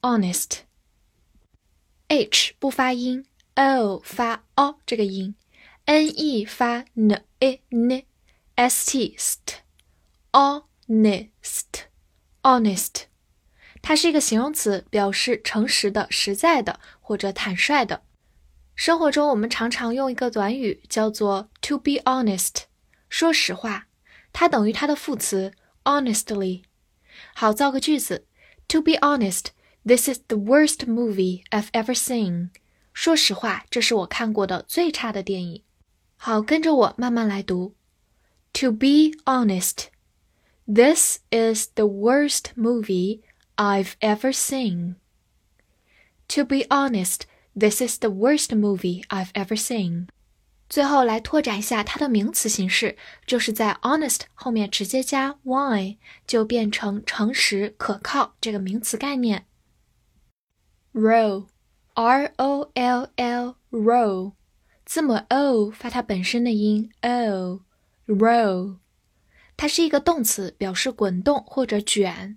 Honest，h 不发音，o 发 o 这个音，n e 发 n e n，s t st，honest，honest，它是一个形容词，表示诚实的、实在的或者坦率的。生活中我们常常用一个短语叫做 to be honest，说实话，它等于它的副词 honestly。好，造个句子，to be honest。This is the worst movie I've ever seen。说实话，这是我看过的最差的电影。好，跟着我慢慢来读。To be honest, this is the worst movie I've ever seen. To be honest, this is the worst movie I've ever seen. 最后来拓展一下它的名词形式，就是在 honest 后面直接加 y，就变成诚实、可靠这个名词概念。 Roll, r o l l roll，字母 o 发它本身的音 o roll，它是一个动词，表示滚动或者卷。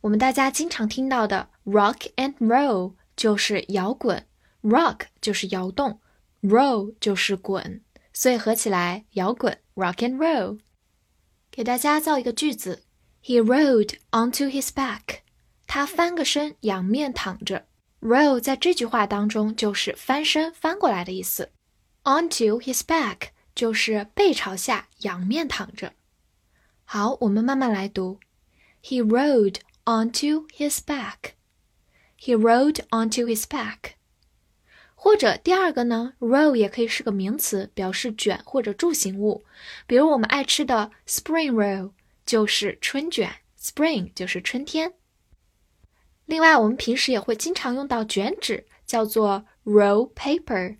我们大家经常听到的 rock and roll 就是摇滚，rock 就是摇动，roll 就是滚，所以合起来摇滚 rock and roll。给大家造一个句子：He rolled onto his back。他翻个身，仰面躺着。Roll 在这句话当中就是翻身、翻过来的意思。Onto his back 就是背朝下、仰面躺着。好，我们慢慢来读。He rolled onto his back. He rolled onto his back. 或者第二个呢，roll 也可以是个名词，表示卷或者柱形物。比如我们爱吃的 spring roll 就是春卷，spring 就是春天。另外，我们平时也会经常用到卷纸，叫做 roll paper。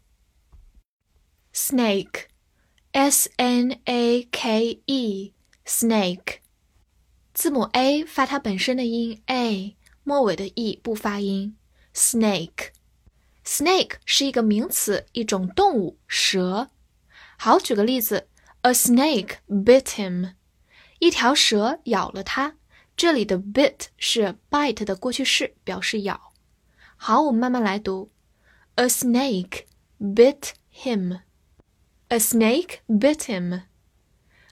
snake，s n a k e，snake，字母 a 发它本身的音 a，末尾的 e 不发音。snake，snake 是一个名词，一种动物，蛇。好，举个例子，a snake bit him，一条蛇咬了他。这里的 bit 是 bite 的过去式，表示咬。好，我们慢慢来读。A snake bit him. A snake bit him.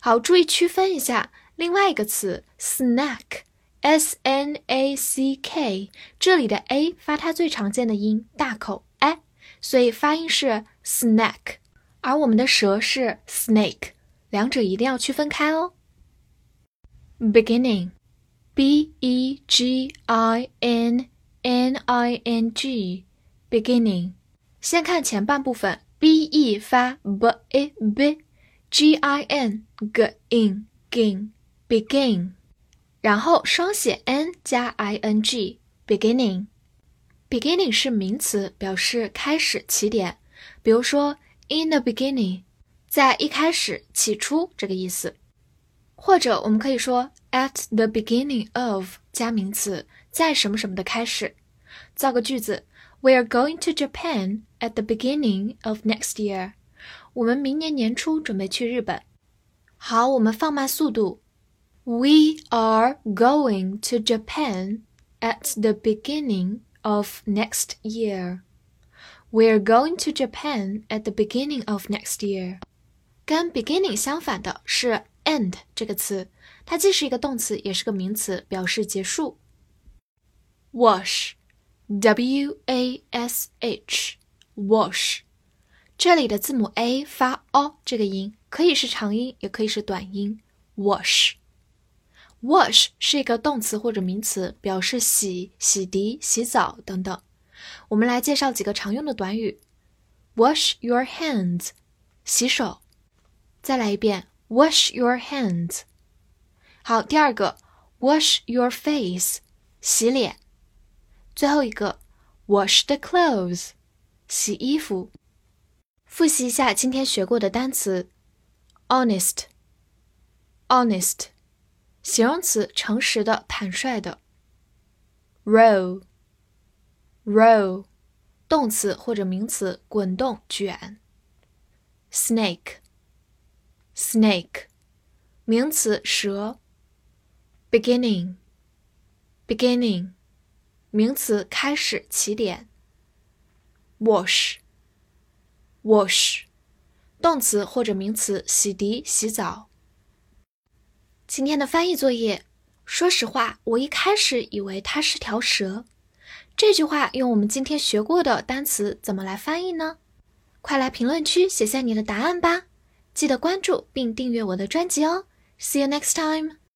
好，注意区分一下另外一个词 snack，s n a c k，这里的 a 发它最常见的音大口 a，所以发音是 snack，而我们的蛇是 snake，两者一定要区分开哦。Beginning。 b e g i n n i n g beginning，先看前半部分，b e 发 b e b，g i n g in gin begin，然后双写 n 加 i n g beginning。beginning 是名词，表示开始、起点。比如说 in the beginning，在一开始、起初这个意思。 或者我们可以说 at the beginning of 加名词，在什么什么的开始。造个句子：We are going to Japan at the beginning of next year。我们明年年初准备去日本。好，我们放慢速度。We are going to Japan at the beginning of next year. We are going to Japan at the beginning of next year. 跟 beginning 相反的是 end 这个词，它既是一个动词，也是个名词，表示结束。wash，w a s h，wash，这里的字母 a 发 o 这个音，可以是长音，也可以是短音。wash，wash 是一个动词或者名词，表示洗、洗涤、洗澡等等。我们来介绍几个常用的短语：wash your hands，洗手。再来一遍 ，wash your hands。好，第二个，wash your face，洗脸。最后一个 wash the clothes，洗衣服。复习一下今天学过的单词：honest，honest，形容词，诚实的、坦率的；roll，roll，动词或者名词，滚动、卷 Snake，名词，蛇；beginning，beginning。名词，开始、起点。wash，wash，动词或者名词，洗涤、洗澡。今天的翻译作业，说实话，我一开始以为它是条蛇。这句话用我们今天学过的单词怎么来翻译呢？快来评论区写下你的答案吧！记得关注并订阅我的专辑哦。See you next time.